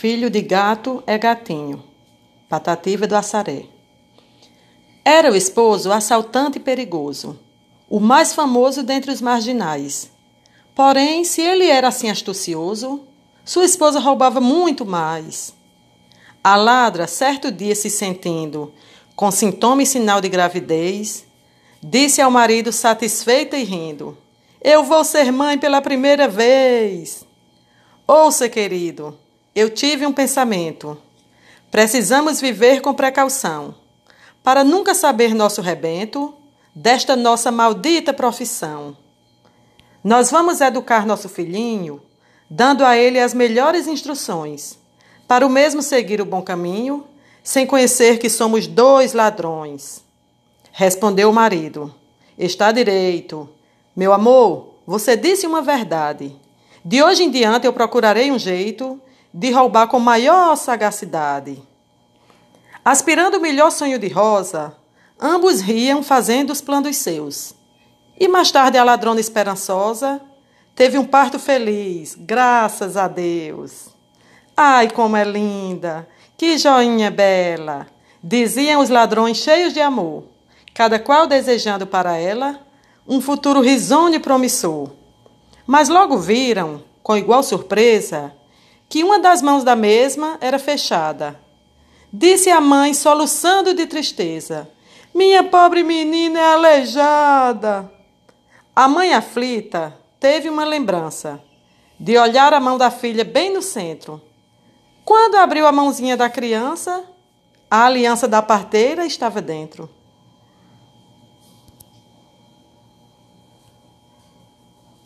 Filho de gato é gatinho. Patativa do Assaré. Era o esposo assaltante e perigoso, o mais famoso dentre os marginais. Porém, se ele era assim astucioso, sua esposa roubava muito mais. A ladra, certo dia se sentindo com sintoma e sinal de gravidez, disse ao marido satisfeita e rindo: Eu vou ser mãe pela primeira vez. Ouça, querido, eu tive um pensamento. Precisamos viver com precaução, para nunca saber nosso rebento desta nossa maldita profissão. Nós vamos educar nosso filhinho, dando a ele as melhores instruções, para o mesmo seguir o bom caminho, sem conhecer que somos dois ladrões. Respondeu o marido: Está direito. Meu amor, você disse uma verdade. De hoje em diante eu procurarei um jeito de roubar com maior sagacidade. Aspirando o melhor sonho de Rosa, ambos riam fazendo os planos seus. E mais tarde a ladrona esperançosa teve um parto feliz, graças a Deus. Ai, como é linda! Que joinha bela! Diziam os ladrões cheios de amor, cada qual desejando para ela um futuro risonho e promissor. Mas logo viram, com igual surpresa, que uma das mãos da mesma era fechada. Disse a mãe, soluçando de tristeza: Minha pobre menina é aleijada. A mãe aflita teve uma lembrança de olhar a mão da filha bem no centro. Quando abriu a mãozinha da criança, a aliança da parteira estava dentro.